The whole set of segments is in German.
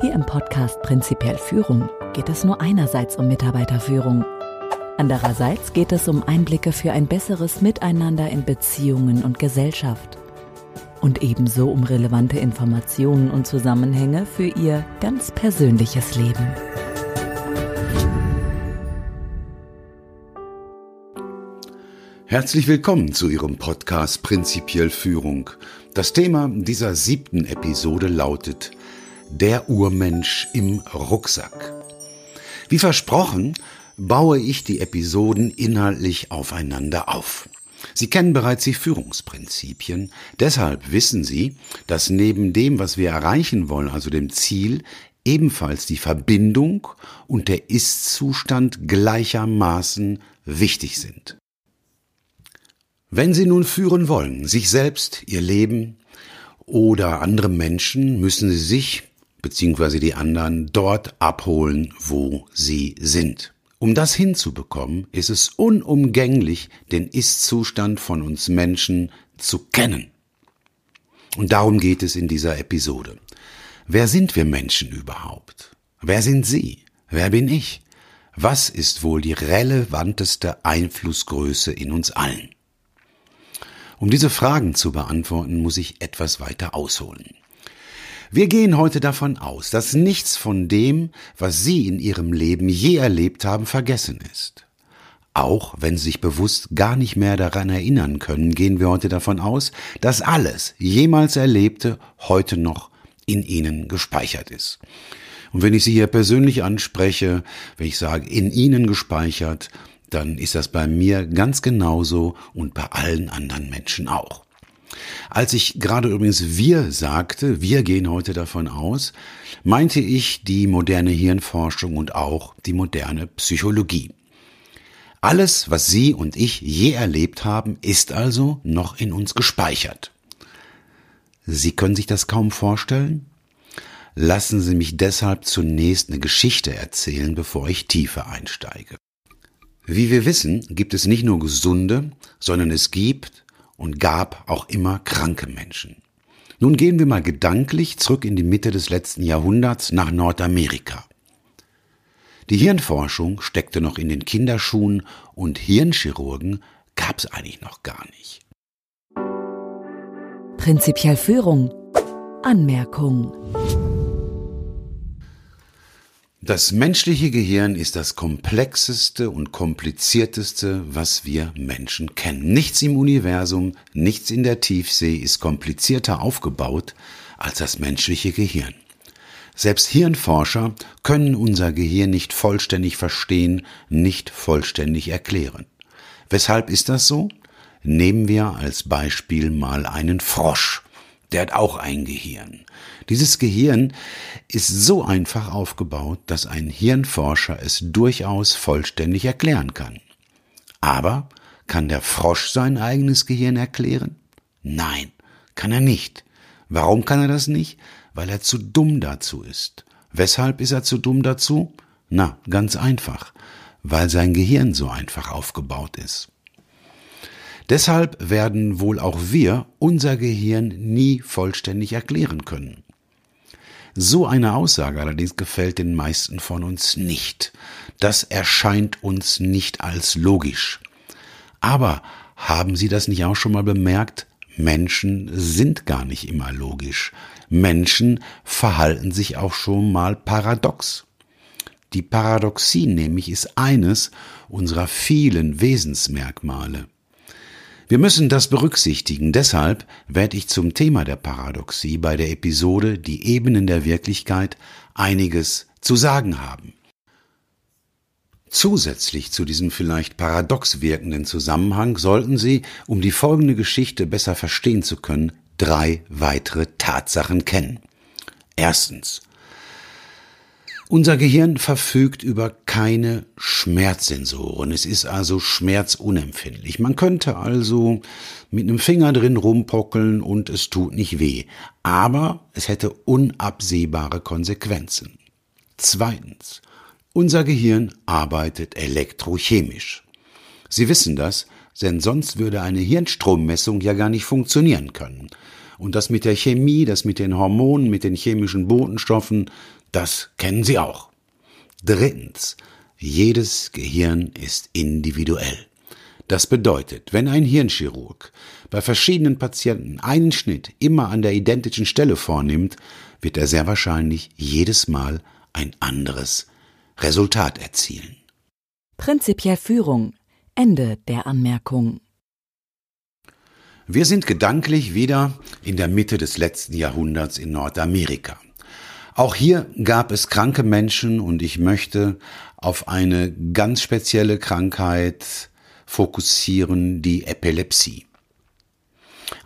Hier im Podcast Prinzipiell Führung geht es nur einerseits um Mitarbeiterführung. Andererseits geht es um Einblicke für ein besseres Miteinander in Beziehungen und Gesellschaft. Und ebenso um relevante Informationen und Zusammenhänge für Ihr ganz persönliches Leben. Herzlich willkommen zu Ihrem Podcast Prinzipiell Führung. Das Thema dieser siebten Episode lautet der Urmensch im Rucksack. Wie versprochen, baue ich die Episoden inhaltlich aufeinander auf. Sie kennen bereits die Führungsprinzipien, deshalb wissen Sie, dass neben dem, was wir erreichen wollen, also dem Ziel, ebenfalls die Verbindung und der Ist-Zustand gleichermaßen wichtig sind. Wenn Sie nun führen wollen, sich selbst, Ihr Leben oder andere Menschen, müssen Sie sich beziehungsweise die anderen dort abholen, wo sie sind. Um das hinzubekommen, ist es unumgänglich, den Ist-Zustand von uns Menschen zu kennen. Und darum geht es in dieser Episode. Wer sind wir Menschen überhaupt? Wer sind Sie? Wer bin ich? Was ist wohl die relevanteste Einflussgröße in uns allen? Um diese Fragen zu beantworten, muss ich etwas weiter ausholen. Wir gehen heute davon aus, dass nichts von dem, was Sie in Ihrem Leben je erlebt haben, vergessen ist. Auch wenn Sie sich bewusst gar nicht mehr daran erinnern können, gehen wir heute davon aus, dass alles jemals Erlebte heute noch in Ihnen gespeichert ist. Und wenn ich Sie hier persönlich anspreche, wenn ich sage, in Ihnen gespeichert, dann ist das bei mir ganz genauso und bei allen anderen Menschen auch. Als ich gerade übrigens wir sagte, wir gehen heute davon aus, meinte ich die moderne Hirnforschung und auch die moderne Psychologie. Alles, was Sie und ich je erlebt haben, ist also noch in uns gespeichert. Sie können sich das kaum vorstellen? Lassen Sie mich deshalb zunächst eine Geschichte erzählen, bevor ich tiefer einsteige. Wie wir wissen, gibt es nicht nur gesunde, sondern es gibt und gab auch immer kranke Menschen. Nun gehen wir mal gedanklich zurück in die Mitte des letzten Jahrhunderts nach Nordamerika. Die Hirnforschung steckte noch in den Kinderschuhen und Hirnchirurgen gab es eigentlich noch gar nicht. Prinzipiell Führung. Anmerkung. Das menschliche Gehirn ist das komplexeste und komplizierteste, was wir Menschen kennen. Nichts im Universum, nichts in der Tiefsee ist komplizierter aufgebaut als das menschliche Gehirn. Selbst Hirnforscher können unser Gehirn nicht vollständig verstehen, nicht vollständig erklären. Weshalb ist das so? Nehmen wir als Beispiel mal einen Frosch der hat auch ein Gehirn. Dieses Gehirn ist so einfach aufgebaut, dass ein Hirnforscher es durchaus vollständig erklären kann. Aber kann der Frosch sein eigenes Gehirn erklären? Nein, kann er nicht. Warum kann er das nicht? Weil er zu dumm dazu ist. Weshalb ist er zu dumm dazu? Na, ganz einfach, weil sein Gehirn so einfach aufgebaut ist. Deshalb werden wohl auch wir unser Gehirn nie vollständig erklären können. So eine Aussage allerdings gefällt den meisten von uns nicht. Das erscheint uns nicht als logisch. Aber haben Sie das nicht auch schon mal bemerkt? Menschen sind gar nicht immer logisch. Menschen verhalten sich auch schon mal paradox. Die Paradoxie nämlich ist eines unserer vielen Wesensmerkmale. Wir müssen das berücksichtigen. Deshalb werde ich zum Thema der Paradoxie bei der Episode Die Ebenen der Wirklichkeit einiges zu sagen haben. Zusätzlich zu diesem vielleicht paradox wirkenden Zusammenhang sollten Sie, um die folgende Geschichte besser verstehen zu können, drei weitere Tatsachen kennen. Erstens. Unser Gehirn verfügt über keine Schmerzsensoren. Es ist also schmerzunempfindlich. Man könnte also mit einem Finger drin rumpockeln und es tut nicht weh. Aber es hätte unabsehbare Konsequenzen. Zweitens. Unser Gehirn arbeitet elektrochemisch. Sie wissen das, denn sonst würde eine Hirnstrommessung ja gar nicht funktionieren können. Und das mit der Chemie, das mit den Hormonen, mit den chemischen Botenstoffen, Das kennen Sie auch. Drittens. Jedes Gehirn ist individuell. Das bedeutet, wenn ein Hirnchirurg bei verschiedenen Patienten einen Schnitt immer an der identischen Stelle vornimmt, wird er sehr wahrscheinlich jedes Mal ein anderes Resultat erzielen. Prinzipiell Führung. Ende der Anmerkung. Wir sind gedanklich wieder in der Mitte des letzten Jahrhunderts in Nordamerika. Auch hier gab es kranke Menschen und ich möchte auf eine ganz spezielle Krankheit fokussieren, die Epilepsie.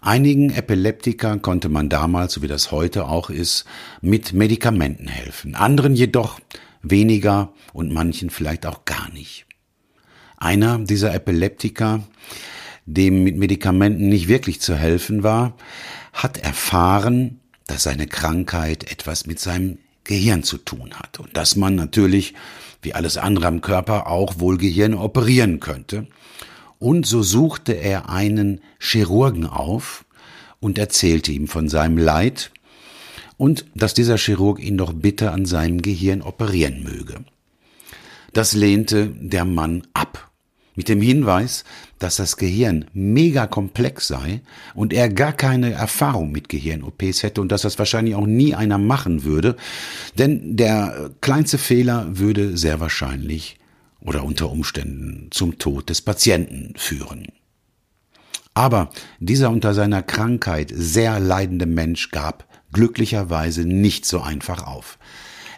Einigen Epileptikern konnte man damals, so wie das heute auch ist, mit Medikamenten helfen, anderen jedoch weniger und manchen vielleicht auch gar nicht. Einer dieser Epileptiker, dem mit Medikamenten nicht wirklich zu helfen war, hat erfahren, dass seine Krankheit etwas mit seinem Gehirn zu tun hat und dass man natürlich, wie alles andere am Körper, auch wohl Gehirn operieren könnte. Und so suchte er einen Chirurgen auf und erzählte ihm von seinem Leid und dass dieser Chirurg ihn doch bitte an seinem Gehirn operieren möge. Das lehnte der Mann ab mit dem Hinweis, dass das Gehirn mega komplex sei und er gar keine Erfahrung mit Gehirn-OPs hätte und dass das wahrscheinlich auch nie einer machen würde, denn der kleinste Fehler würde sehr wahrscheinlich oder unter Umständen zum Tod des Patienten führen. Aber dieser unter seiner Krankheit sehr leidende Mensch gab glücklicherweise nicht so einfach auf.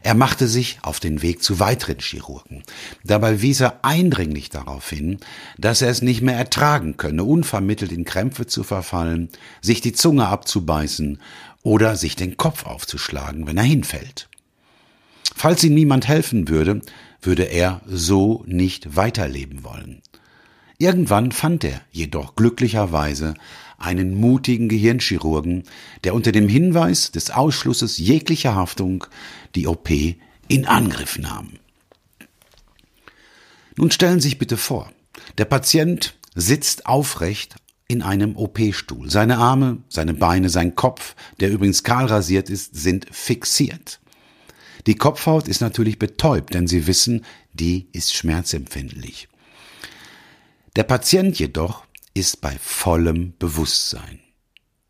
Er machte sich auf den Weg zu weiteren Chirurgen. Dabei wies er eindringlich darauf hin, dass er es nicht mehr ertragen könne, unvermittelt in Krämpfe zu verfallen, sich die Zunge abzubeißen oder sich den Kopf aufzuschlagen, wenn er hinfällt. Falls ihm niemand helfen würde, würde er so nicht weiterleben wollen. Irgendwann fand er jedoch glücklicherweise einen mutigen Gehirnchirurgen, der unter dem Hinweis des Ausschlusses jeglicher Haftung die OP in Angriff nahm. Nun stellen Sie sich bitte vor, der Patient sitzt aufrecht in einem OP-Stuhl. Seine Arme, seine Beine, sein Kopf, der übrigens kahl rasiert ist, sind fixiert. Die Kopfhaut ist natürlich betäubt, denn Sie wissen, die ist schmerzempfindlich. Der Patient jedoch ist bei vollem Bewusstsein.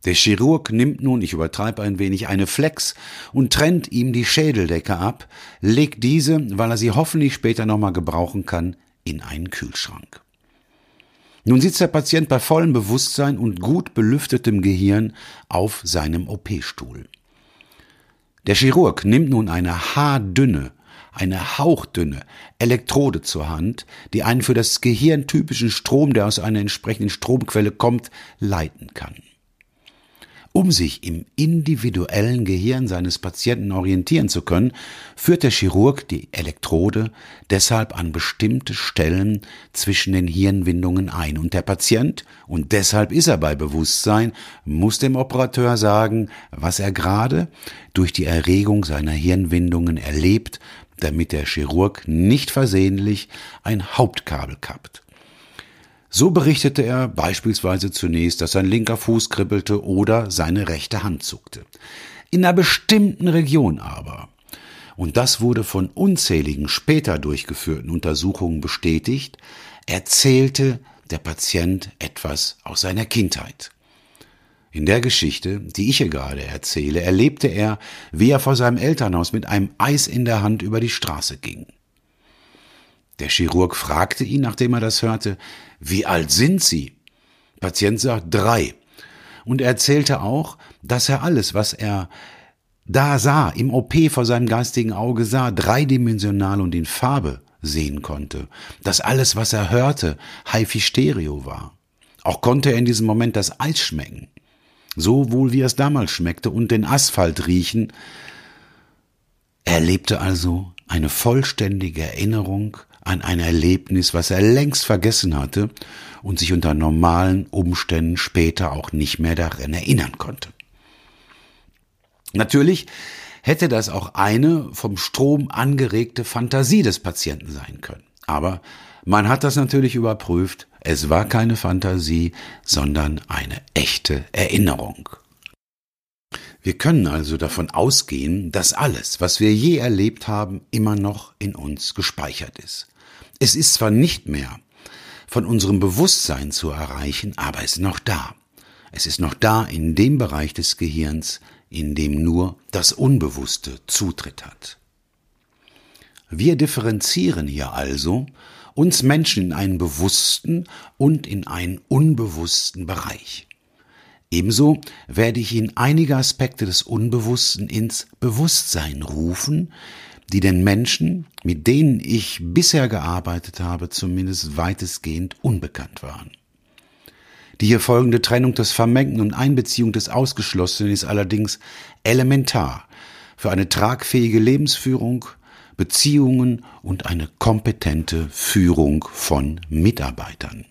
Der Chirurg nimmt nun, ich übertreibe ein wenig, eine Flex und trennt ihm die Schädeldecke ab, legt diese, weil er sie hoffentlich später nochmal gebrauchen kann, in einen Kühlschrank. Nun sitzt der Patient bei vollem Bewusstsein und gut belüftetem Gehirn auf seinem OP-Stuhl. Der Chirurg nimmt nun eine haardünne, eine hauchdünne Elektrode zur Hand, die einen für das Gehirn typischen Strom, der aus einer entsprechenden Stromquelle kommt, leiten kann. Um sich im individuellen Gehirn seines Patienten orientieren zu können, führt der Chirurg die Elektrode deshalb an bestimmte Stellen zwischen den Hirnwindungen ein. Und der Patient, und deshalb ist er bei Bewusstsein, muss dem Operateur sagen, was er gerade durch die Erregung seiner Hirnwindungen erlebt, damit der Chirurg nicht versehentlich ein Hauptkabel kappt. So berichtete er beispielsweise zunächst, dass sein linker Fuß kribbelte oder seine rechte Hand zuckte. In einer bestimmten Region aber, und das wurde von unzähligen später durchgeführten Untersuchungen bestätigt, erzählte der Patient etwas aus seiner Kindheit. In der Geschichte, die ich hier gerade erzähle, erlebte er, wie er vor seinem Elternhaus mit einem Eis in der Hand über die Straße ging. Der Chirurg fragte ihn, nachdem er das hörte, wie alt sind Sie? Patient sagt drei. Und er erzählte auch, dass er alles, was er da sah, im OP vor seinem geistigen Auge sah, dreidimensional und in Farbe sehen konnte. Dass alles, was er hörte, HiFi-Stereo war. Auch konnte er in diesem Moment das Eis schmecken. So wohl wie es damals schmeckte und den Asphalt riechen. Er lebte also eine vollständige Erinnerung an ein Erlebnis, was er längst vergessen hatte und sich unter normalen Umständen später auch nicht mehr daran erinnern konnte. Natürlich hätte das auch eine vom Strom angeregte Fantasie des Patienten sein können. Aber man hat das natürlich überprüft. Es war keine Fantasie, sondern eine echte Erinnerung. Wir können also davon ausgehen, dass alles, was wir je erlebt haben, immer noch in uns gespeichert ist. Es ist zwar nicht mehr von unserem Bewusstsein zu erreichen, aber es ist noch da. Es ist noch da in dem Bereich des Gehirns, in dem nur das Unbewusste Zutritt hat. Wir differenzieren hier also uns Menschen in einen bewussten und in einen unbewussten Bereich. Ebenso werde ich Ihnen einige Aspekte des Unbewussten ins Bewusstsein rufen, die den Menschen, mit denen ich bisher gearbeitet habe, zumindest weitestgehend unbekannt waren. Die hier folgende Trennung des Vermengten und Einbeziehung des Ausgeschlossenen ist allerdings elementar für eine tragfähige Lebensführung, Beziehungen und eine kompetente Führung von Mitarbeitern.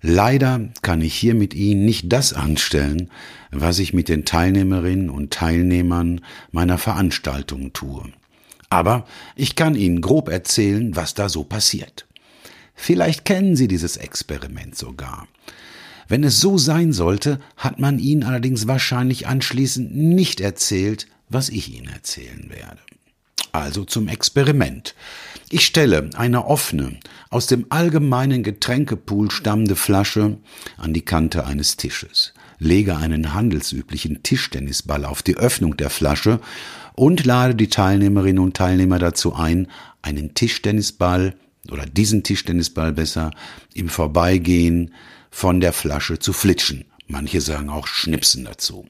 Leider kann ich hier mit Ihnen nicht das anstellen, was ich mit den Teilnehmerinnen und Teilnehmern meiner Veranstaltungen tue. Aber ich kann Ihnen grob erzählen, was da so passiert. Vielleicht kennen Sie dieses Experiment sogar. Wenn es so sein sollte, hat man Ihnen allerdings wahrscheinlich anschließend nicht erzählt, was ich Ihnen erzählen werde. Also zum Experiment. Ich stelle eine offene, aus dem allgemeinen Getränkepool stammende Flasche an die Kante eines Tisches, lege einen handelsüblichen Tischtennisball auf die Öffnung der Flasche und lade die Teilnehmerinnen und Teilnehmer dazu ein, einen Tischtennisball oder diesen Tischtennisball besser im Vorbeigehen von der Flasche zu flitschen. Manche sagen auch Schnipsen dazu.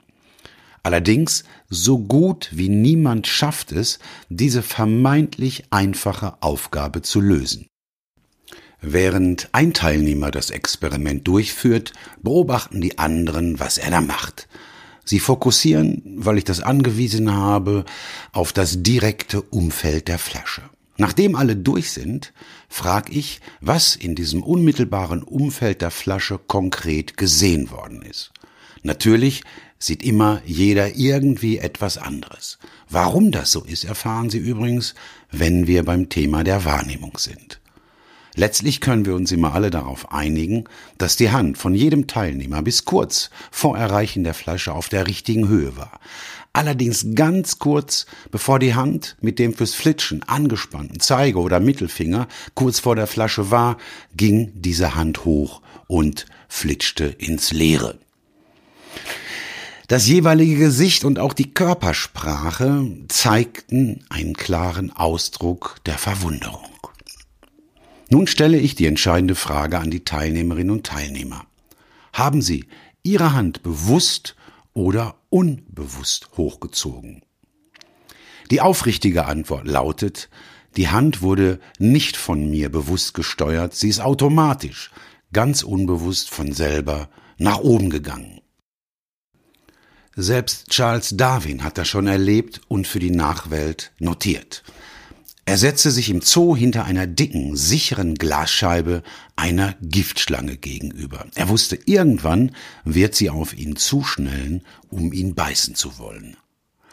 Allerdings, so gut wie niemand schafft es, diese vermeintlich einfache Aufgabe zu lösen. Während ein Teilnehmer das Experiment durchführt, beobachten die anderen, was er da macht. Sie fokussieren, weil ich das angewiesen habe, auf das direkte Umfeld der Flasche. Nachdem alle durch sind, frag ich, was in diesem unmittelbaren Umfeld der Flasche konkret gesehen worden ist. Natürlich sieht immer jeder irgendwie etwas anderes. Warum das so ist, erfahren Sie übrigens, wenn wir beim Thema der Wahrnehmung sind. Letztlich können wir uns immer alle darauf einigen, dass die Hand von jedem Teilnehmer bis kurz vor Erreichen der Flasche auf der richtigen Höhe war. Allerdings ganz kurz, bevor die Hand mit dem fürs Flitschen angespannten Zeige- oder Mittelfinger kurz vor der Flasche war, ging diese Hand hoch und flitschte ins Leere. Das jeweilige Gesicht und auch die Körpersprache zeigten einen klaren Ausdruck der Verwunderung. Nun stelle ich die entscheidende Frage an die Teilnehmerinnen und Teilnehmer. Haben Sie Ihre Hand bewusst oder unbewusst hochgezogen? Die aufrichtige Antwort lautet, die Hand wurde nicht von mir bewusst gesteuert, sie ist automatisch, ganz unbewusst von selber nach oben gegangen. Selbst Charles Darwin hat das schon erlebt und für die Nachwelt notiert. Er setzte sich im Zoo hinter einer dicken, sicheren Glasscheibe einer Giftschlange gegenüber. Er wusste, irgendwann wird sie auf ihn zuschnellen, um ihn beißen zu wollen.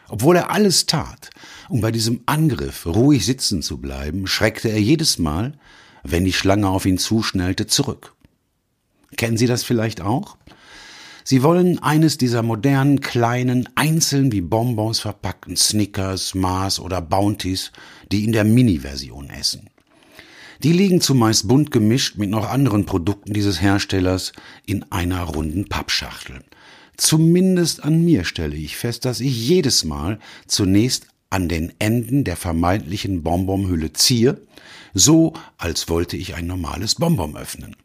Obwohl er alles tat, um bei diesem Angriff ruhig sitzen zu bleiben, schreckte er jedes Mal, wenn die Schlange auf ihn zuschnellte, zurück. Kennen Sie das vielleicht auch? Sie wollen eines dieser modernen, kleinen, einzeln wie Bonbons verpackten Snickers, Mars oder Bounties, die in der Mini-Version essen. Die liegen zumeist bunt gemischt mit noch anderen Produkten dieses Herstellers in einer runden Pappschachtel. Zumindest an mir stelle ich fest, dass ich jedes Mal zunächst an den Enden der vermeintlichen Bonbonhülle ziehe, so als wollte ich ein normales Bonbon öffnen.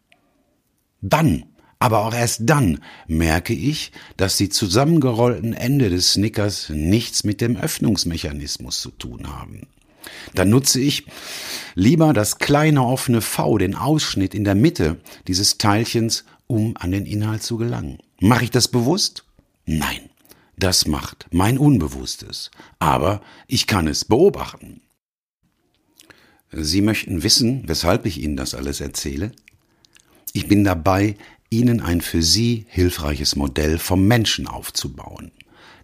Dann aber auch erst dann merke ich, dass die zusammengerollten Ende des Snickers nichts mit dem Öffnungsmechanismus zu tun haben. Dann nutze ich lieber das kleine offene V, den Ausschnitt in der Mitte dieses Teilchens, um an den Inhalt zu gelangen. Mache ich das bewusst? Nein, das macht mein Unbewusstes. Aber ich kann es beobachten. Sie möchten wissen, weshalb ich Ihnen das alles erzähle? Ich bin dabei, Ihnen ein für Sie hilfreiches Modell vom Menschen aufzubauen.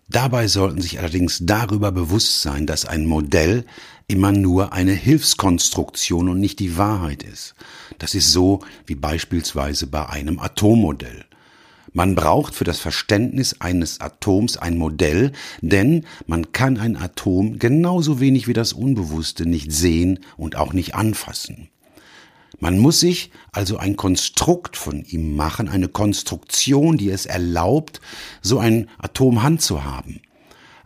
Dabei sollten sich allerdings darüber bewusst sein, dass ein Modell immer nur eine Hilfskonstruktion und nicht die Wahrheit ist. Das ist so wie beispielsweise bei einem Atommodell. Man braucht für das Verständnis eines Atoms ein Modell, denn man kann ein Atom genauso wenig wie das Unbewusste nicht sehen und auch nicht anfassen. Man muss sich also ein Konstrukt von ihm machen, eine Konstruktion, die es erlaubt, so ein Atom haben.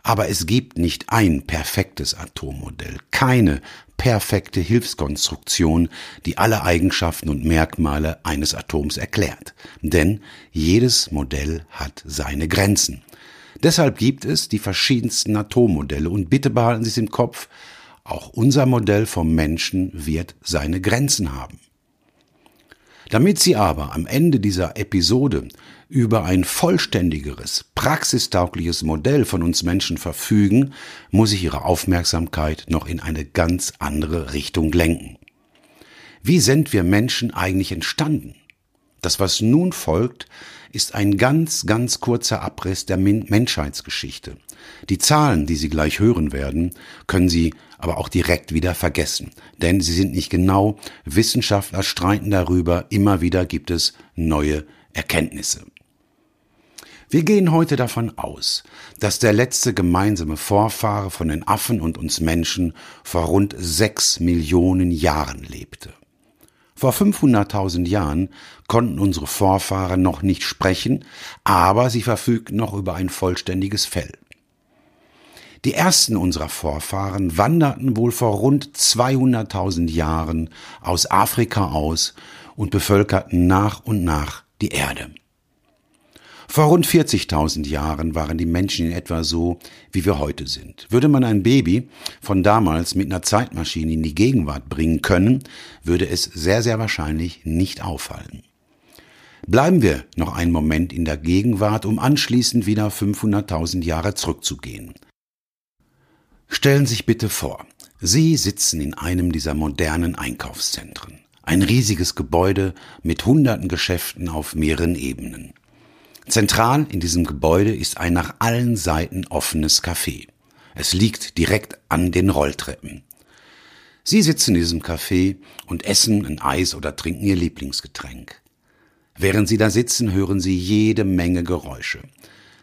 Aber es gibt nicht ein perfektes Atommodell, keine perfekte Hilfskonstruktion, die alle Eigenschaften und Merkmale eines Atoms erklärt. Denn jedes Modell hat seine Grenzen. Deshalb gibt es die verschiedensten Atommodelle und bitte behalten Sie es im Kopf, auch unser Modell vom Menschen wird seine Grenzen haben. Damit Sie aber am Ende dieser Episode über ein vollständigeres, praxistaugliches Modell von uns Menschen verfügen, muss ich Ihre Aufmerksamkeit noch in eine ganz andere Richtung lenken. Wie sind wir Menschen eigentlich entstanden? Das, was nun folgt, ist ein ganz, ganz kurzer Abriss der Menschheitsgeschichte. Die Zahlen, die Sie gleich hören werden, können Sie aber auch direkt wieder vergessen, denn sie sind nicht genau, Wissenschaftler streiten darüber, immer wieder gibt es neue Erkenntnisse. Wir gehen heute davon aus, dass der letzte gemeinsame Vorfahre von den Affen und uns Menschen vor rund sechs Millionen Jahren lebte. Vor 500.000 Jahren konnten unsere Vorfahren noch nicht sprechen, aber sie verfügten noch über ein vollständiges Fell. Die ersten unserer Vorfahren wanderten wohl vor rund 200.000 Jahren aus Afrika aus und bevölkerten nach und nach die Erde. Vor rund 40.000 Jahren waren die Menschen in etwa so, wie wir heute sind. Würde man ein Baby von damals mit einer Zeitmaschine in die Gegenwart bringen können, würde es sehr, sehr wahrscheinlich nicht auffallen. Bleiben wir noch einen Moment in der Gegenwart, um anschließend wieder 500.000 Jahre zurückzugehen. Stellen Sie sich bitte vor, Sie sitzen in einem dieser modernen Einkaufszentren. Ein riesiges Gebäude mit hunderten Geschäften auf mehreren Ebenen. Zentral in diesem Gebäude ist ein nach allen Seiten offenes Café. Es liegt direkt an den Rolltreppen. Sie sitzen in diesem Café und essen ein Eis oder trinken ihr Lieblingsgetränk. Während Sie da sitzen, hören Sie jede Menge Geräusche.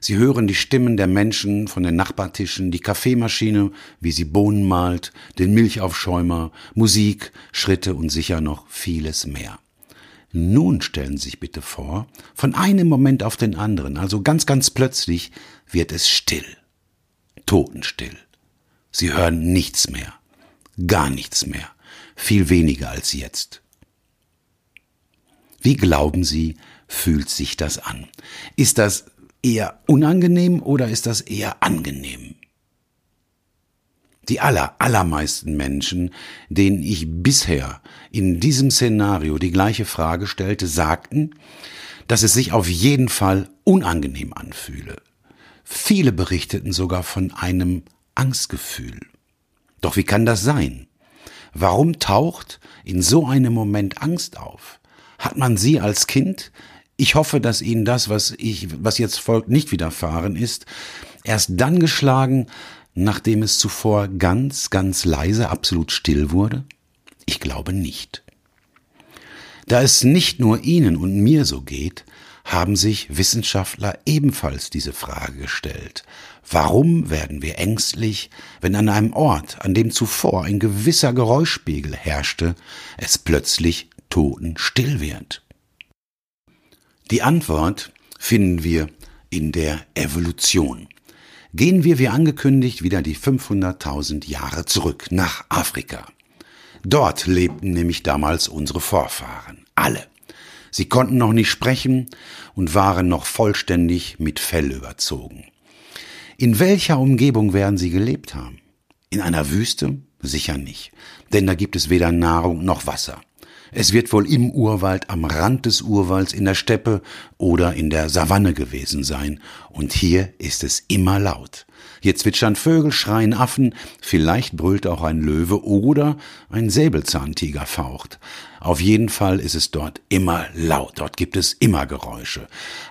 Sie hören die Stimmen der Menschen von den Nachbartischen, die Kaffeemaschine, wie sie Bohnen malt, den Milchaufschäumer, Musik, Schritte und sicher noch vieles mehr. Nun stellen Sie sich bitte vor, von einem Moment auf den anderen, also ganz, ganz plötzlich, wird es still. Totenstill. Sie hören nichts mehr. Gar nichts mehr. Viel weniger als jetzt. Wie glauben Sie, fühlt sich das an? Ist das eher unangenehm oder ist das eher angenehm? Die aller, allermeisten Menschen, denen ich bisher in diesem Szenario die gleiche Frage stellte, sagten, dass es sich auf jeden Fall unangenehm anfühle. Viele berichteten sogar von einem Angstgefühl. Doch wie kann das sein? Warum taucht in so einem Moment Angst auf? Hat man sie als Kind ich hoffe, dass Ihnen das, was ich, was jetzt folgt, nicht widerfahren ist, erst dann geschlagen, nachdem es zuvor ganz, ganz leise, absolut still wurde? Ich glaube nicht. Da es nicht nur Ihnen und mir so geht, haben sich Wissenschaftler ebenfalls diese Frage gestellt. Warum werden wir ängstlich, wenn an einem Ort, an dem zuvor ein gewisser Geräuschspiegel herrschte, es plötzlich totenstill wird? Die Antwort finden wir in der Evolution. Gehen wir wie angekündigt wieder die 500.000 Jahre zurück nach Afrika. Dort lebten nämlich damals unsere Vorfahren, alle. Sie konnten noch nicht sprechen und waren noch vollständig mit Fell überzogen. In welcher Umgebung werden sie gelebt haben? In einer Wüste? Sicher nicht, denn da gibt es weder Nahrung noch Wasser. Es wird wohl im Urwald, am Rand des Urwalds, in der Steppe oder in der Savanne gewesen sein. Und hier ist es immer laut. Hier zwitschern Vögel, schreien Affen, vielleicht brüllt auch ein Löwe oder ein Säbelzahntiger faucht. Auf jeden Fall ist es dort immer laut, dort gibt es immer Geräusche.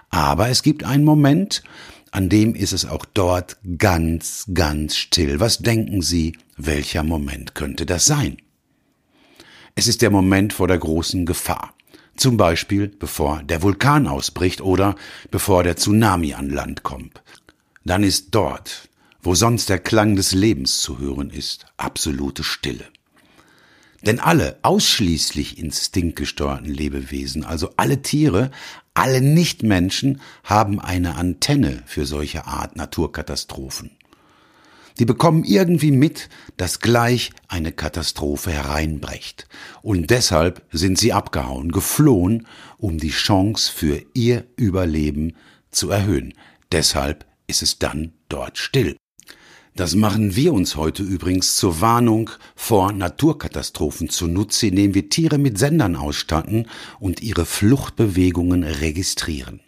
Aber es gibt einen Moment, an dem ist es auch dort ganz, ganz still. Was denken Sie, welcher Moment könnte das sein? Es ist der Moment vor der großen Gefahr. Zum Beispiel bevor der Vulkan ausbricht oder bevor der Tsunami an Land kommt. Dann ist dort, wo sonst der Klang des Lebens zu hören ist, absolute Stille. Denn alle ausschließlich instinktgesteuerten Lebewesen, also alle Tiere, alle Nichtmenschen, haben eine Antenne für solche Art Naturkatastrophen. Die bekommen irgendwie mit, dass gleich eine Katastrophe hereinbrecht. Und deshalb sind sie abgehauen, geflohen, um die Chance für ihr Überleben zu erhöhen. Deshalb ist es dann dort still. Das machen wir uns heute übrigens zur Warnung vor Naturkatastrophen zunutze, indem wir Tiere mit Sendern ausstatten und ihre Fluchtbewegungen registrieren.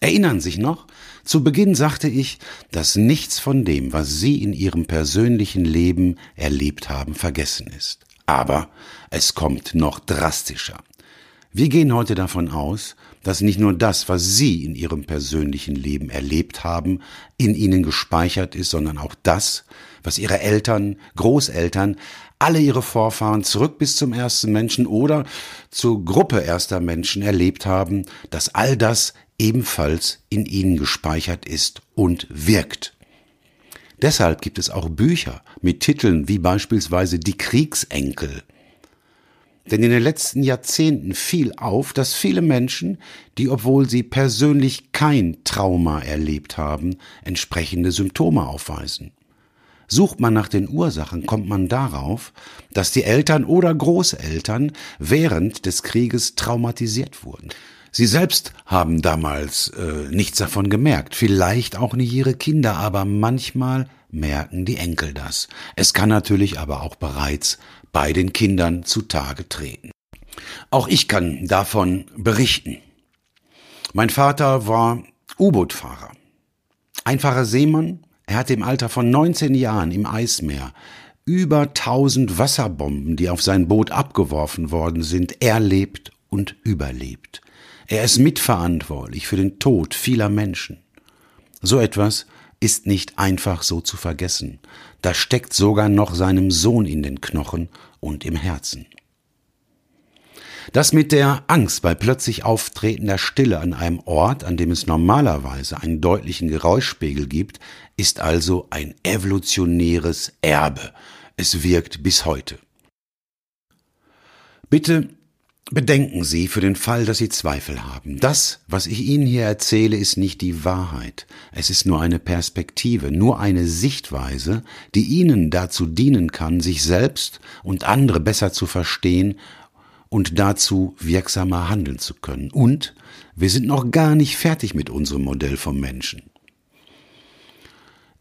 Erinnern sich noch? Zu Beginn sagte ich, dass nichts von dem, was Sie in Ihrem persönlichen Leben erlebt haben, vergessen ist. Aber es kommt noch drastischer. Wir gehen heute davon aus, dass nicht nur das, was Sie in Ihrem persönlichen Leben erlebt haben, in Ihnen gespeichert ist, sondern auch das, was Ihre Eltern, Großeltern, alle Ihre Vorfahren zurück bis zum ersten Menschen oder zur Gruppe erster Menschen erlebt haben, dass all das ebenfalls in Ihnen gespeichert ist und wirkt. Deshalb gibt es auch Bücher mit Titeln wie beispielsweise Die Kriegsenkel, denn in den letzten Jahrzehnten fiel auf, dass viele Menschen, die obwohl sie persönlich kein Trauma erlebt haben, entsprechende Symptome aufweisen. Sucht man nach den Ursachen, kommt man darauf, dass die Eltern oder Großeltern während des Krieges traumatisiert wurden. Sie selbst haben damals äh, nichts davon gemerkt, vielleicht auch nicht ihre Kinder, aber manchmal merken die Enkel das. Es kann natürlich aber auch bereits bei den Kindern zutage treten. Auch ich kann davon berichten. Mein Vater war U-Boot-Fahrer. Einfacher Seemann, er hatte im Alter von 19 Jahren im Eismeer über 1000 Wasserbomben, die auf sein Boot abgeworfen worden sind, erlebt und überlebt. Er ist mitverantwortlich für den Tod vieler Menschen. So etwas ist nicht einfach so zu vergessen. Da steckt sogar noch seinem Sohn in den Knochen und im Herzen. Das mit der Angst bei plötzlich auftretender Stille an einem Ort, an dem es normalerweise einen deutlichen Geräuschpegel gibt, ist also ein evolutionäres Erbe. Es wirkt bis heute. Bitte Bedenken Sie für den Fall, dass Sie Zweifel haben. Das, was ich Ihnen hier erzähle, ist nicht die Wahrheit. Es ist nur eine Perspektive, nur eine Sichtweise, die Ihnen dazu dienen kann, sich selbst und andere besser zu verstehen und dazu wirksamer handeln zu können. Und wir sind noch gar nicht fertig mit unserem Modell vom Menschen.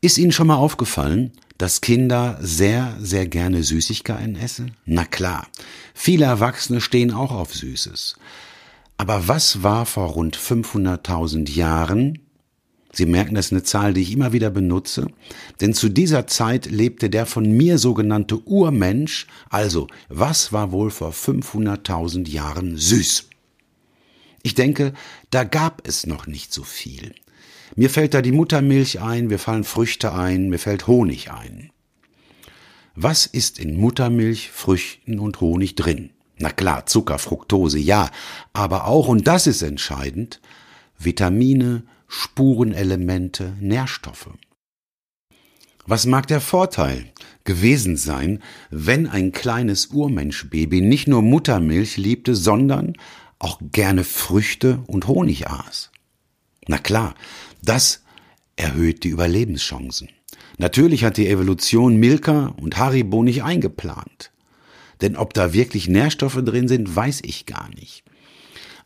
Ist Ihnen schon mal aufgefallen, dass Kinder sehr, sehr gerne Süßigkeiten essen? Na klar, viele Erwachsene stehen auch auf Süßes. Aber was war vor rund 500.000 Jahren? Sie merken, das ist eine Zahl, die ich immer wieder benutze, denn zu dieser Zeit lebte der von mir sogenannte Urmensch, also was war wohl vor 500.000 Jahren süß? Ich denke, da gab es noch nicht so viel. Mir fällt da die Muttermilch ein, mir fallen Früchte ein, mir fällt Honig ein. Was ist in Muttermilch, Früchten und Honig drin? Na klar, Zucker, Fructose, ja, aber auch, und das ist entscheidend, Vitamine, Spurenelemente, Nährstoffe. Was mag der Vorteil gewesen sein, wenn ein kleines Urmenschbaby nicht nur Muttermilch liebte, sondern auch gerne Früchte und Honig aß? Na klar, das erhöht die Überlebenschancen. Natürlich hat die Evolution Milka und Haribo nicht eingeplant. Denn ob da wirklich Nährstoffe drin sind, weiß ich gar nicht.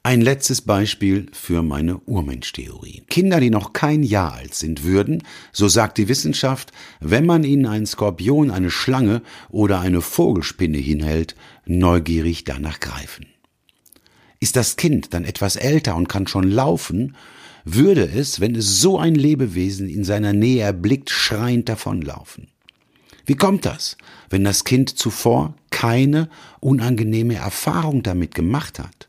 Ein letztes Beispiel für meine Urmenschtheorie. Kinder, die noch kein Jahr alt sind, würden, so sagt die Wissenschaft, wenn man ihnen einen Skorpion, eine Schlange oder eine Vogelspinne hinhält, neugierig danach greifen. Ist das Kind dann etwas älter und kann schon laufen, würde es, wenn es so ein Lebewesen in seiner Nähe erblickt, schreiend davonlaufen. Wie kommt das, wenn das Kind zuvor keine unangenehme Erfahrung damit gemacht hat?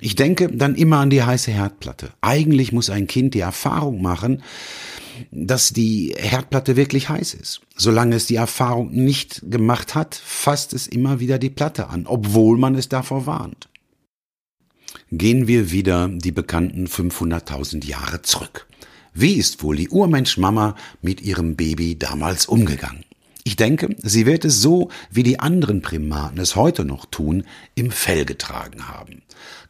Ich denke dann immer an die heiße Herdplatte. Eigentlich muss ein Kind die Erfahrung machen, dass die Herdplatte wirklich heiß ist. Solange es die Erfahrung nicht gemacht hat, fasst es immer wieder die Platte an, obwohl man es davor warnt. Gehen wir wieder die bekannten 500.000 Jahre zurück. Wie ist wohl die Urmenschmama mit ihrem Baby damals umgegangen? Ich denke, sie wird es so, wie die anderen Primaten es heute noch tun, im Fell getragen haben.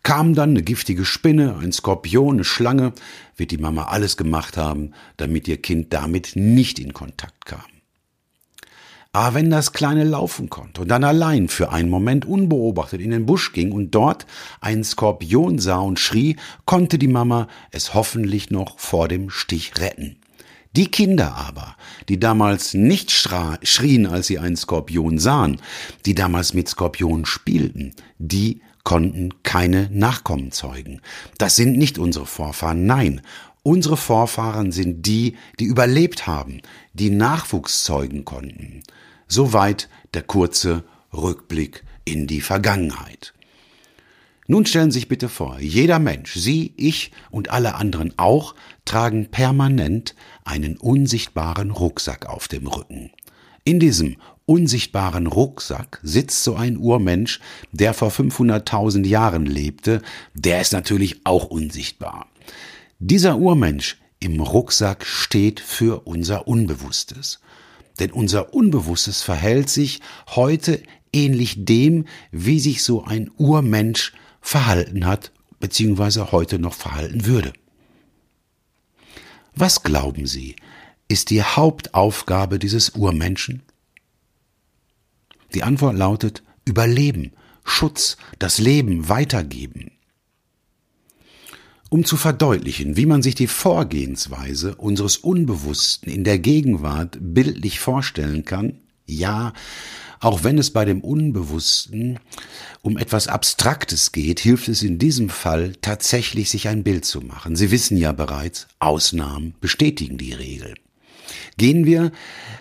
Kam dann eine giftige Spinne, ein Skorpion, eine Schlange, wird die Mama alles gemacht haben, damit ihr Kind damit nicht in Kontakt kam. Aber wenn das Kleine laufen konnte und dann allein für einen Moment unbeobachtet in den Busch ging und dort einen Skorpion sah und schrie, konnte die Mama es hoffentlich noch vor dem Stich retten. Die Kinder aber, die damals nicht schrien, als sie einen Skorpion sahen, die damals mit Skorpionen spielten, die konnten keine Nachkommen zeugen. Das sind nicht unsere Vorfahren, nein, unsere Vorfahren sind die, die überlebt haben, die Nachwuchs zeugen konnten. Soweit der kurze Rückblick in die Vergangenheit. Nun stellen Sie sich bitte vor, jeder Mensch, Sie, ich und alle anderen auch, tragen permanent einen unsichtbaren Rucksack auf dem Rücken. In diesem unsichtbaren Rucksack sitzt so ein Urmensch, der vor 500.000 Jahren lebte, der ist natürlich auch unsichtbar. Dieser Urmensch im Rucksack steht für unser Unbewusstes. Denn unser Unbewusstes verhält sich heute ähnlich dem, wie sich so ein Urmensch verhalten hat, beziehungsweise heute noch verhalten würde. Was glauben Sie, ist die Hauptaufgabe dieses Urmenschen? Die Antwort lautet Überleben, Schutz, das Leben weitergeben. Um zu verdeutlichen, wie man sich die Vorgehensweise unseres Unbewussten in der Gegenwart bildlich vorstellen kann, ja, auch wenn es bei dem Unbewussten um etwas Abstraktes geht, hilft es in diesem Fall tatsächlich, sich ein Bild zu machen. Sie wissen ja bereits, Ausnahmen bestätigen die Regel. Gehen wir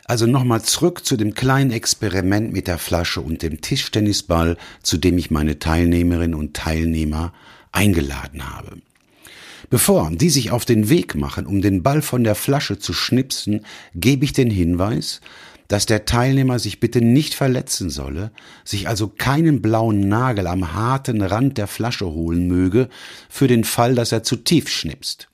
also nochmal zurück zu dem kleinen Experiment mit der Flasche und dem Tischtennisball, zu dem ich meine Teilnehmerinnen und Teilnehmer eingeladen habe. Bevor die sich auf den Weg machen, um den Ball von der Flasche zu schnipsen, gebe ich den Hinweis, dass der Teilnehmer sich bitte nicht verletzen solle, sich also keinen blauen Nagel am harten Rand der Flasche holen möge, für den Fall, dass er zu tief schnipst.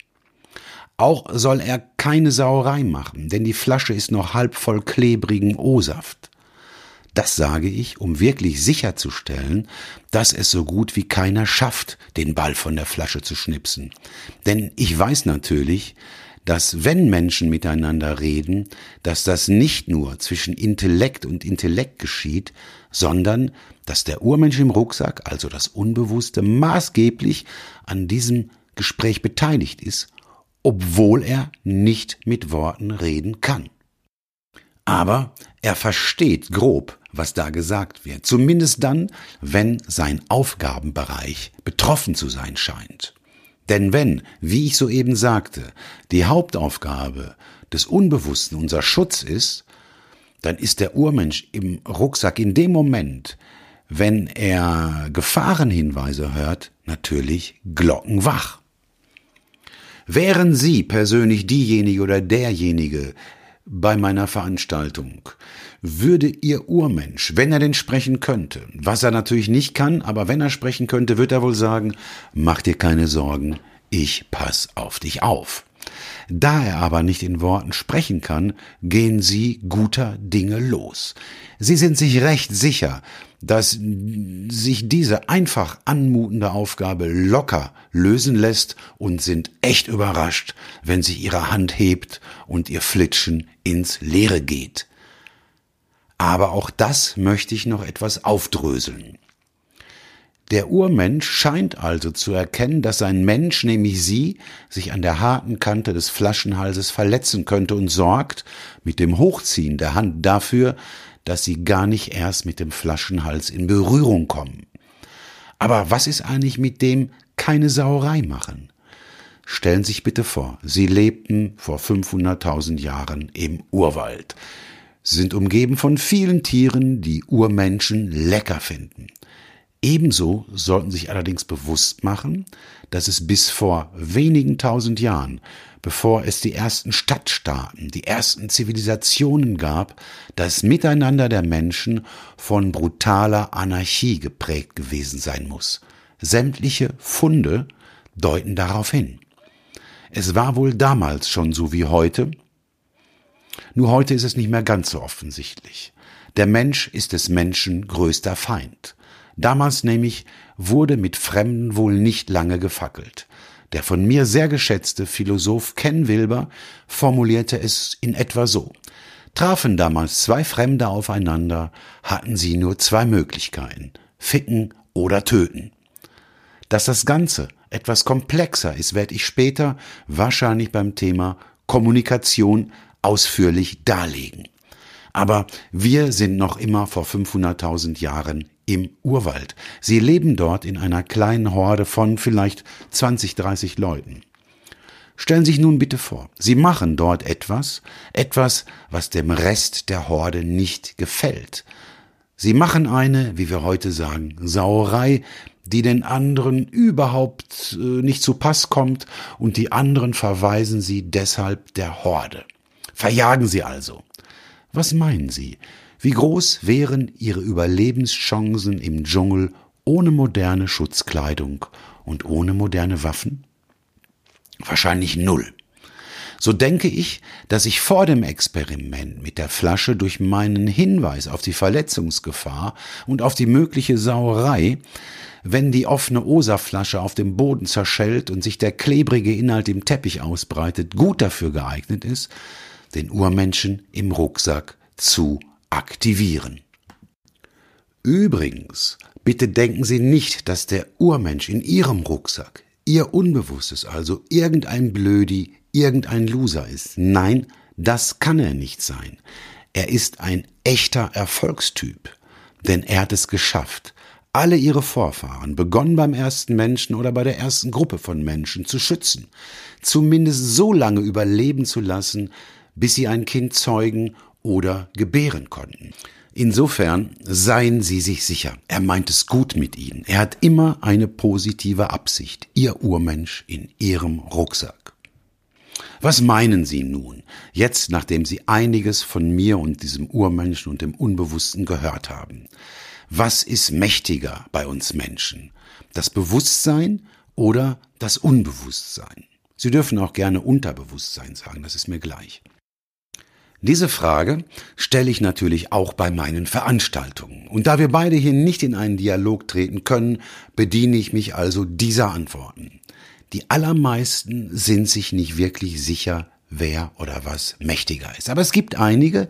Auch soll er keine Sauerei machen, denn die Flasche ist noch halb voll klebrigen O-Saft. Das sage ich, um wirklich sicherzustellen, dass es so gut wie keiner schafft, den Ball von der Flasche zu schnipsen. Denn ich weiß natürlich, dass wenn Menschen miteinander reden, dass das nicht nur zwischen Intellekt und Intellekt geschieht, sondern dass der Urmensch im Rucksack, also das Unbewusste, maßgeblich an diesem Gespräch beteiligt ist, obwohl er nicht mit Worten reden kann. Aber er versteht grob, was da gesagt wird, zumindest dann, wenn sein Aufgabenbereich betroffen zu sein scheint. Denn wenn, wie ich soeben sagte, die Hauptaufgabe des Unbewussten unser Schutz ist, dann ist der Urmensch im Rucksack in dem Moment, wenn er Gefahrenhinweise hört, natürlich glockenwach. Wären Sie persönlich diejenige oder derjenige bei meiner Veranstaltung, würde Ihr Urmensch, wenn er denn sprechen könnte, was er natürlich nicht kann, aber wenn er sprechen könnte, wird er wohl sagen, mach dir keine Sorgen, ich pass auf dich auf. Da er aber nicht in Worten sprechen kann, gehen sie guter Dinge los. Sie sind sich recht sicher, dass sich diese einfach anmutende Aufgabe locker lösen lässt und sind echt überrascht, wenn sich ihre Hand hebt und ihr Flitschen ins Leere geht. Aber auch das möchte ich noch etwas aufdröseln. Der Urmensch scheint also zu erkennen, dass ein Mensch, nämlich Sie, sich an der harten Kante des Flaschenhalses verletzen könnte und sorgt mit dem Hochziehen der Hand dafür, dass Sie gar nicht erst mit dem Flaschenhals in Berührung kommen. Aber was ist eigentlich mit dem keine Sauerei machen? Stellen Sie sich bitte vor, Sie lebten vor 500.000 Jahren im Urwald. Sind umgeben von vielen Tieren, die Urmenschen lecker finden. Ebenso sollten sich allerdings bewusst machen, dass es bis vor wenigen tausend Jahren, bevor es die ersten Stadtstaaten, die ersten Zivilisationen gab, das Miteinander der Menschen von brutaler Anarchie geprägt gewesen sein muss. Sämtliche Funde deuten darauf hin. Es war wohl damals schon so wie heute, nur heute ist es nicht mehr ganz so offensichtlich. Der Mensch ist des Menschen größter Feind. Damals nämlich wurde mit Fremden wohl nicht lange gefackelt. Der von mir sehr geschätzte Philosoph Ken Wilber formulierte es in etwa so. Trafen damals zwei Fremde aufeinander, hatten sie nur zwei Möglichkeiten, ficken oder töten. Dass das Ganze etwas komplexer ist, werde ich später wahrscheinlich beim Thema Kommunikation ausführlich darlegen. Aber wir sind noch immer vor 500.000 Jahren im Urwald. Sie leben dort in einer kleinen Horde von vielleicht 20, 30 Leuten. Stellen Sie sich nun bitte vor, Sie machen dort etwas, etwas, was dem Rest der Horde nicht gefällt. Sie machen eine, wie wir heute sagen, Sauerei, die den anderen überhaupt äh, nicht zu Pass kommt und die anderen verweisen Sie deshalb der Horde. Verjagen Sie also. Was meinen Sie? Wie groß wären Ihre Überlebenschancen im Dschungel ohne moderne Schutzkleidung und ohne moderne Waffen? Wahrscheinlich null. So denke ich, dass ich vor dem Experiment mit der Flasche durch meinen Hinweis auf die Verletzungsgefahr und auf die mögliche Sauerei, wenn die offene Osa-Flasche auf dem Boden zerschellt und sich der klebrige Inhalt im Teppich ausbreitet, gut dafür geeignet ist, den Urmenschen im Rucksack zu aktivieren. Übrigens, bitte denken Sie nicht, dass der Urmensch in Ihrem Rucksack, Ihr Unbewusstes, also irgendein Blödi, irgendein Loser ist. Nein, das kann er nicht sein. Er ist ein echter Erfolgstyp, denn er hat es geschafft, alle ihre Vorfahren, begonnen beim ersten Menschen oder bei der ersten Gruppe von Menschen, zu schützen, zumindest so lange überleben zu lassen, bis sie ein Kind zeugen oder gebären konnten. Insofern seien Sie sich sicher, er meint es gut mit Ihnen. Er hat immer eine positive Absicht, Ihr Urmensch in Ihrem Rucksack. Was meinen Sie nun, jetzt nachdem Sie einiges von mir und diesem Urmenschen und dem Unbewussten gehört haben? Was ist mächtiger bei uns Menschen? Das Bewusstsein oder das Unbewusstsein? Sie dürfen auch gerne Unterbewusstsein sagen, das ist mir gleich. Diese Frage stelle ich natürlich auch bei meinen Veranstaltungen. Und da wir beide hier nicht in einen Dialog treten können, bediene ich mich also dieser Antworten. Die allermeisten sind sich nicht wirklich sicher, wer oder was mächtiger ist. Aber es gibt einige,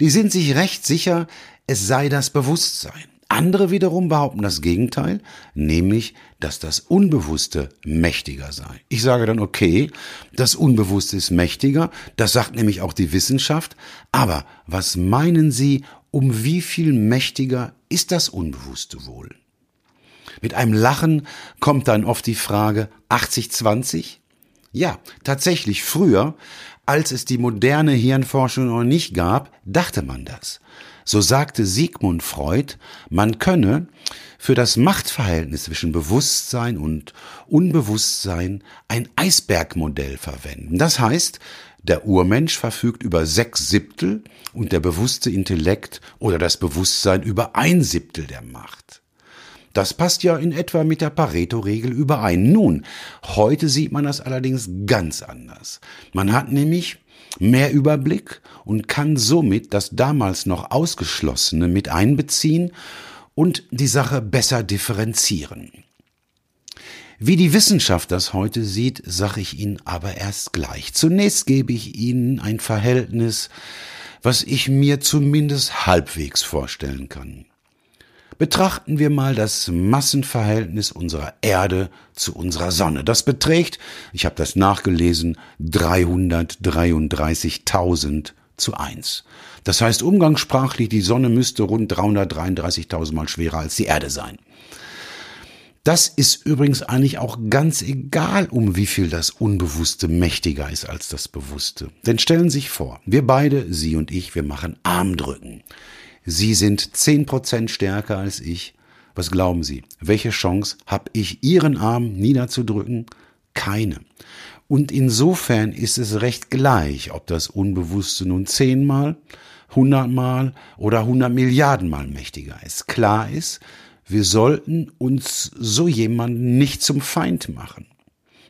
die sind sich recht sicher, es sei das Bewusstsein. Andere wiederum behaupten das Gegenteil, nämlich, dass das Unbewusste mächtiger sei. Ich sage dann, okay, das Unbewusste ist mächtiger, das sagt nämlich auch die Wissenschaft, aber was meinen Sie, um wie viel mächtiger ist das Unbewusste wohl? Mit einem Lachen kommt dann oft die Frage 80-20? Ja, tatsächlich früher, als es die moderne Hirnforschung noch nicht gab, dachte man das. So sagte Sigmund Freud, man könne für das Machtverhältnis zwischen Bewusstsein und Unbewusstsein ein Eisbergmodell verwenden. Das heißt, der Urmensch verfügt über sechs Siebtel und der bewusste Intellekt oder das Bewusstsein über ein Siebtel der Macht. Das passt ja in etwa mit der Pareto-Regel überein. Nun, heute sieht man das allerdings ganz anders. Man hat nämlich mehr Überblick und kann somit das damals noch Ausgeschlossene mit einbeziehen und die Sache besser differenzieren. Wie die Wissenschaft das heute sieht, sage ich Ihnen aber erst gleich. Zunächst gebe ich Ihnen ein Verhältnis, was ich mir zumindest halbwegs vorstellen kann. Betrachten wir mal das Massenverhältnis unserer Erde zu unserer Sonne. Das beträgt, ich habe das nachgelesen, 333.000 zu 1. Das heißt umgangssprachlich, die Sonne müsste rund 333.000 mal schwerer als die Erde sein. Das ist übrigens eigentlich auch ganz egal, um wie viel das Unbewusste mächtiger ist als das Bewusste. Denn stellen Sie sich vor, wir beide, Sie und ich, wir machen Armdrücken. Sie sind zehn Prozent stärker als ich Was glauben Sie? Welche Chance habe ich, Ihren Arm niederzudrücken? Keine. Und insofern ist es recht gleich, ob das Unbewusste nun zehnmal, hundertmal oder hundert Milliardenmal mächtiger ist. Klar ist, wir sollten uns so jemanden nicht zum Feind machen.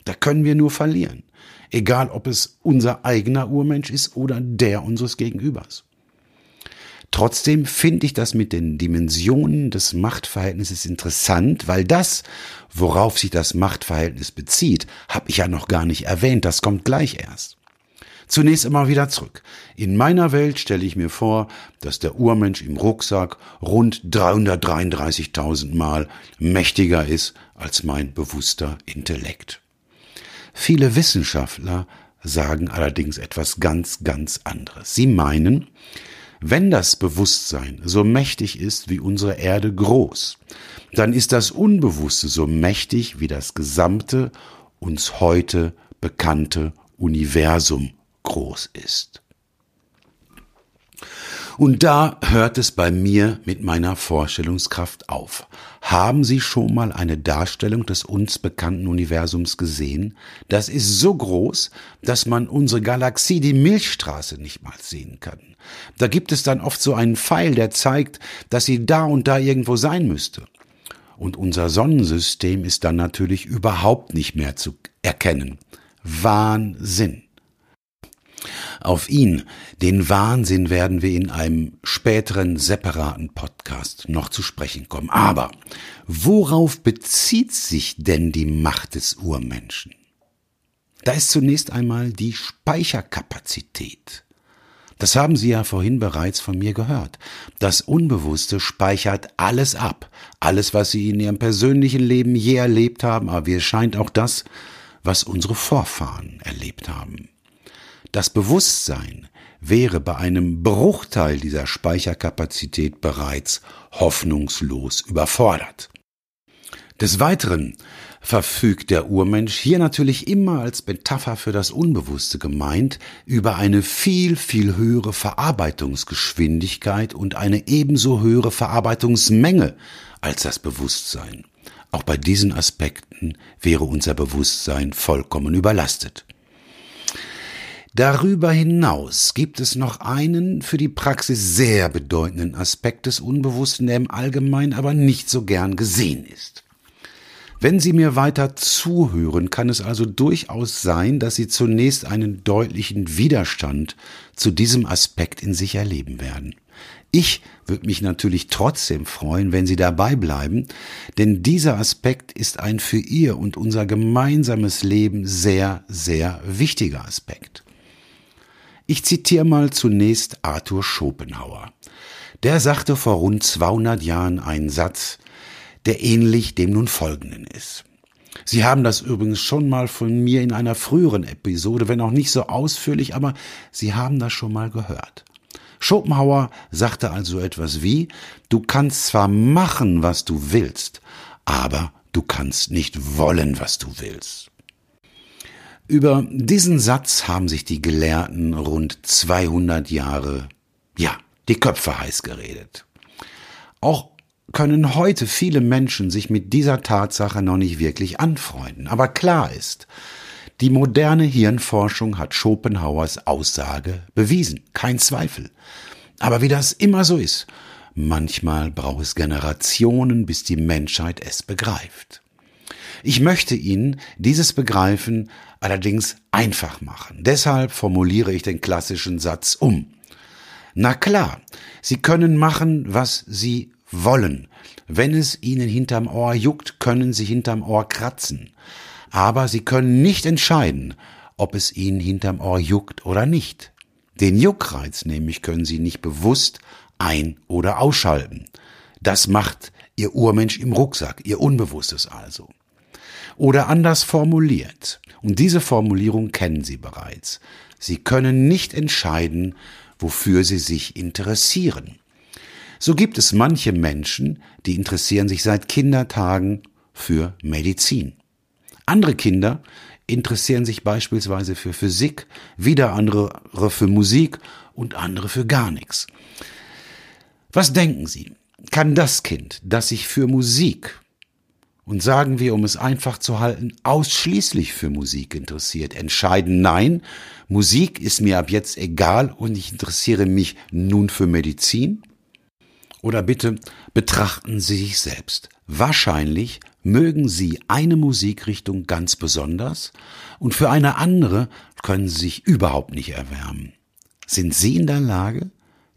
Da können wir nur verlieren. Egal, ob es unser eigener Urmensch ist oder der unseres Gegenübers. Trotzdem finde ich das mit den Dimensionen des Machtverhältnisses interessant, weil das, worauf sich das Machtverhältnis bezieht, habe ich ja noch gar nicht erwähnt, das kommt gleich erst. Zunächst immer wieder zurück. In meiner Welt stelle ich mir vor, dass der Urmensch im Rucksack rund 333.000 Mal mächtiger ist als mein bewusster Intellekt. Viele Wissenschaftler sagen allerdings etwas ganz, ganz anderes. Sie meinen, wenn das Bewusstsein so mächtig ist wie unsere Erde groß, dann ist das Unbewusste so mächtig wie das gesamte uns heute bekannte Universum groß ist. Und da hört es bei mir mit meiner Vorstellungskraft auf. Haben Sie schon mal eine Darstellung des uns bekannten Universums gesehen? Das ist so groß, dass man unsere Galaxie, die Milchstraße, nicht mal sehen kann. Da gibt es dann oft so einen Pfeil, der zeigt, dass sie da und da irgendwo sein müsste. Und unser Sonnensystem ist dann natürlich überhaupt nicht mehr zu erkennen. Wahnsinn. Auf ihn, den Wahnsinn, werden wir in einem späteren separaten Podcast noch zu sprechen kommen. Aber worauf bezieht sich denn die Macht des Urmenschen? Da ist zunächst einmal die Speicherkapazität. Das haben Sie ja vorhin bereits von mir gehört. Das Unbewusste speichert alles ab. Alles, was Sie in Ihrem persönlichen Leben je erlebt haben, aber wie es scheint auch das, was unsere Vorfahren erlebt haben. Das Bewusstsein wäre bei einem Bruchteil dieser Speicherkapazität bereits hoffnungslos überfordert. Des Weiteren verfügt der Urmensch hier natürlich immer als Metapher für das Unbewusste gemeint über eine viel, viel höhere Verarbeitungsgeschwindigkeit und eine ebenso höhere Verarbeitungsmenge als das Bewusstsein. Auch bei diesen Aspekten wäre unser Bewusstsein vollkommen überlastet. Darüber hinaus gibt es noch einen für die Praxis sehr bedeutenden Aspekt des Unbewussten, der im Allgemeinen aber nicht so gern gesehen ist. Wenn Sie mir weiter zuhören, kann es also durchaus sein, dass Sie zunächst einen deutlichen Widerstand zu diesem Aspekt in sich erleben werden. Ich würde mich natürlich trotzdem freuen, wenn Sie dabei bleiben, denn dieser Aspekt ist ein für Ihr und unser gemeinsames Leben sehr, sehr wichtiger Aspekt. Ich zitiere mal zunächst Arthur Schopenhauer. Der sagte vor rund 200 Jahren einen Satz, der ähnlich dem nun folgenden ist. Sie haben das übrigens schon mal von mir in einer früheren Episode, wenn auch nicht so ausführlich, aber Sie haben das schon mal gehört. Schopenhauer sagte also etwas wie, du kannst zwar machen, was du willst, aber du kannst nicht wollen, was du willst. Über diesen Satz haben sich die Gelehrten rund 200 Jahre, ja, die Köpfe heiß geredet. Auch können heute viele Menschen sich mit dieser Tatsache noch nicht wirklich anfreunden. Aber klar ist, die moderne Hirnforschung hat Schopenhauers Aussage bewiesen, kein Zweifel. Aber wie das immer so ist, manchmal braucht es Generationen, bis die Menschheit es begreift. Ich möchte Ihnen dieses Begreifen allerdings einfach machen. Deshalb formuliere ich den klassischen Satz um. Na klar, Sie können machen, was Sie wollen. Wenn es Ihnen hinterm Ohr juckt, können Sie hinterm Ohr kratzen. Aber Sie können nicht entscheiden, ob es Ihnen hinterm Ohr juckt oder nicht. Den Juckreiz nämlich können Sie nicht bewusst ein- oder ausschalten. Das macht Ihr Urmensch im Rucksack, Ihr Unbewusstes also. Oder anders formuliert, und diese Formulierung kennen Sie bereits, Sie können nicht entscheiden, wofür Sie sich interessieren. So gibt es manche Menschen, die interessieren sich seit Kindertagen für Medizin. Andere Kinder interessieren sich beispielsweise für Physik, wieder andere für Musik und andere für gar nichts. Was denken Sie? kann das Kind, das sich für Musik und sagen wir, um es einfach zu halten, ausschließlich für Musik interessiert, entscheiden, nein, Musik ist mir ab jetzt egal und ich interessiere mich nun für Medizin? Oder bitte betrachten Sie sich selbst. Wahrscheinlich mögen Sie eine Musikrichtung ganz besonders und für eine andere können Sie sich überhaupt nicht erwärmen. Sind Sie in der Lage,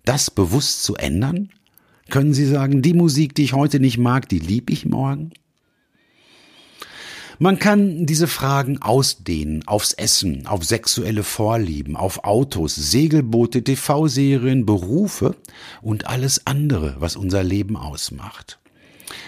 das bewusst zu ändern? Können Sie sagen, die Musik, die ich heute nicht mag, die lieb ich morgen? Man kann diese Fragen ausdehnen aufs Essen, auf sexuelle Vorlieben, auf Autos, Segelboote, TV-Serien, Berufe und alles andere, was unser Leben ausmacht.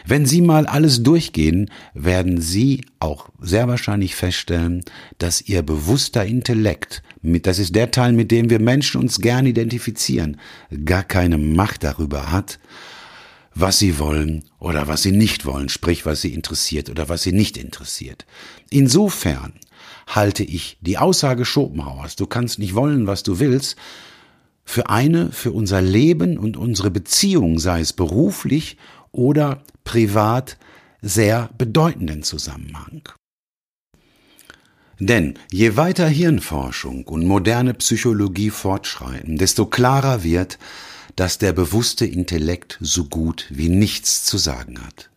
Wenn Sie mal alles durchgehen, werden Sie auch sehr wahrscheinlich feststellen, dass Ihr bewusster Intellekt, das ist der Teil, mit dem wir Menschen uns gern identifizieren, gar keine Macht darüber hat, was sie wollen oder was sie nicht wollen, sprich was sie interessiert oder was sie nicht interessiert. Insofern halte ich die Aussage Schopenhauers, du kannst nicht wollen, was du willst, für eine für unser Leben und unsere Beziehung, sei es beruflich oder privat, sehr bedeutenden Zusammenhang. Denn je weiter Hirnforschung und moderne Psychologie fortschreiten, desto klarer wird, dass der bewusste Intellekt so gut wie nichts zu sagen hat.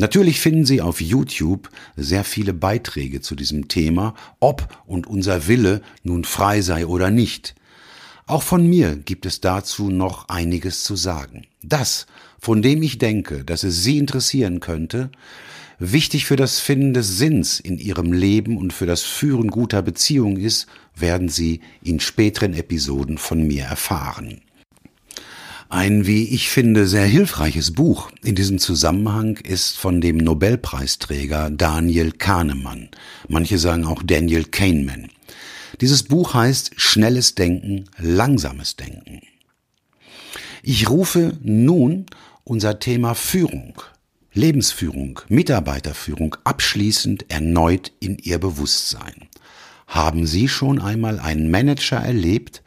Natürlich finden Sie auf YouTube sehr viele Beiträge zu diesem Thema, ob und unser Wille nun frei sei oder nicht. Auch von mir gibt es dazu noch einiges zu sagen. Das, von dem ich denke, dass es Sie interessieren könnte, wichtig für das Finden des Sinns in Ihrem Leben und für das Führen guter Beziehungen ist, werden Sie in späteren Episoden von mir erfahren. Ein, wie ich finde, sehr hilfreiches Buch in diesem Zusammenhang ist von dem Nobelpreisträger Daniel Kahnemann. Manche sagen auch Daniel Kahneman. Dieses Buch heißt Schnelles Denken, langsames Denken. Ich rufe nun unser Thema Führung, Lebensführung, Mitarbeiterführung abschließend erneut in Ihr Bewusstsein. Haben Sie schon einmal einen Manager erlebt,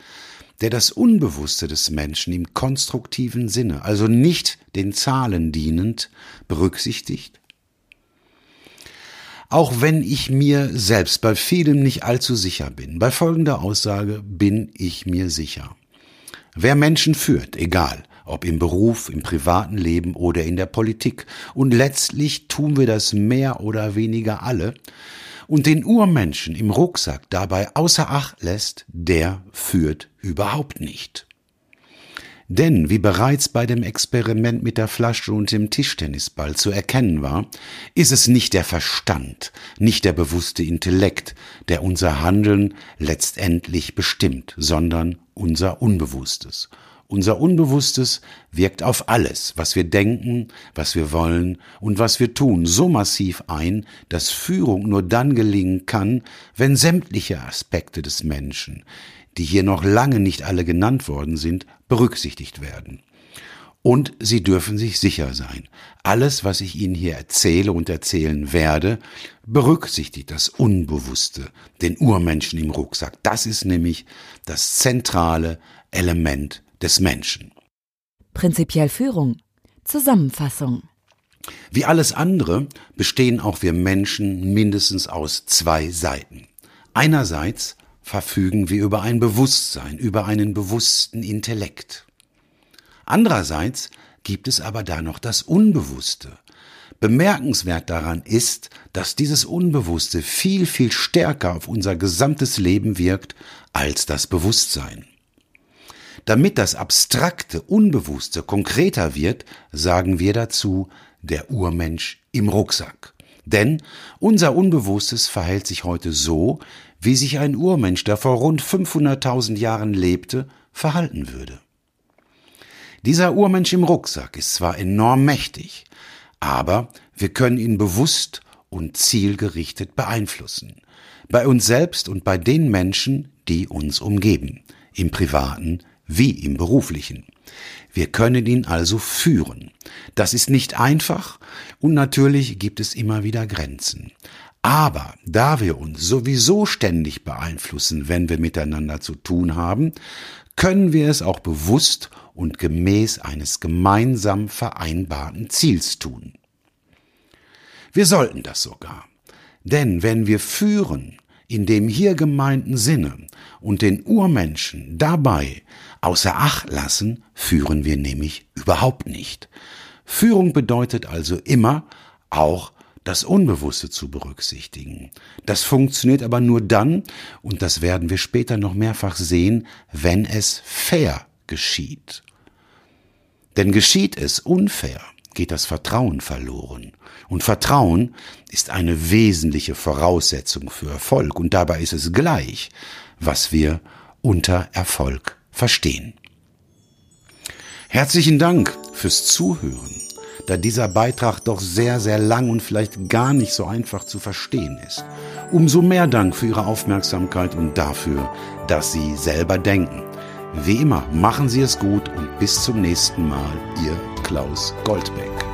der das Unbewusste des Menschen im konstruktiven Sinne, also nicht den Zahlen dienend, berücksichtigt? Auch wenn ich mir selbst bei vielem nicht allzu sicher bin, bei folgender Aussage bin ich mir sicher. Wer Menschen führt, egal, ob im Beruf, im privaten Leben oder in der Politik, und letztlich tun wir das mehr oder weniger alle, und den Urmenschen im Rucksack dabei außer Acht lässt, der führt überhaupt nicht. Denn, wie bereits bei dem Experiment mit der Flasche und dem Tischtennisball zu erkennen war, ist es nicht der Verstand, nicht der bewusste Intellekt, der unser Handeln letztendlich bestimmt, sondern unser Unbewusstes. Unser Unbewusstes wirkt auf alles, was wir denken, was wir wollen und was wir tun, so massiv ein, dass Führung nur dann gelingen kann, wenn sämtliche Aspekte des Menschen, die hier noch lange nicht alle genannt worden sind, berücksichtigt werden. Und Sie dürfen sich sicher sein, alles, was ich Ihnen hier erzähle und erzählen werde, berücksichtigt das Unbewusste, den Urmenschen im Rucksack. Das ist nämlich das zentrale Element des Menschen. Prinzipiell Führung. Zusammenfassung. Wie alles andere bestehen auch wir Menschen mindestens aus zwei Seiten. Einerseits verfügen wir über ein Bewusstsein, über einen bewussten Intellekt. Andererseits gibt es aber da noch das Unbewusste. Bemerkenswert daran ist, dass dieses Unbewusste viel, viel stärker auf unser gesamtes Leben wirkt als das Bewusstsein. Damit das Abstrakte, Unbewusste konkreter wird, sagen wir dazu der Urmensch im Rucksack. Denn unser Unbewusstes verhält sich heute so, wie sich ein Urmensch, der vor rund 500.000 Jahren lebte, verhalten würde. Dieser Urmensch im Rucksack ist zwar enorm mächtig, aber wir können ihn bewusst und zielgerichtet beeinflussen. Bei uns selbst und bei den Menschen, die uns umgeben. Im privaten wie im beruflichen. Wir können ihn also führen. Das ist nicht einfach und natürlich gibt es immer wieder Grenzen. Aber da wir uns sowieso ständig beeinflussen, wenn wir miteinander zu tun haben, können wir es auch bewusst und gemäß eines gemeinsam vereinbarten Ziels tun. Wir sollten das sogar. Denn wenn wir führen in dem hier gemeinten Sinne und den Urmenschen dabei außer Acht lassen, führen wir nämlich überhaupt nicht. Führung bedeutet also immer auch das Unbewusste zu berücksichtigen. Das funktioniert aber nur dann, und das werden wir später noch mehrfach sehen, wenn es fair geschieht. Denn geschieht es unfair, geht das Vertrauen verloren. Und Vertrauen ist eine wesentliche Voraussetzung für Erfolg. Und dabei ist es gleich, was wir unter Erfolg verstehen. Herzlichen Dank fürs Zuhören da dieser Beitrag doch sehr, sehr lang und vielleicht gar nicht so einfach zu verstehen ist. Umso mehr Dank für Ihre Aufmerksamkeit und dafür, dass Sie selber denken. Wie immer, machen Sie es gut und bis zum nächsten Mal, Ihr Klaus Goldbeck.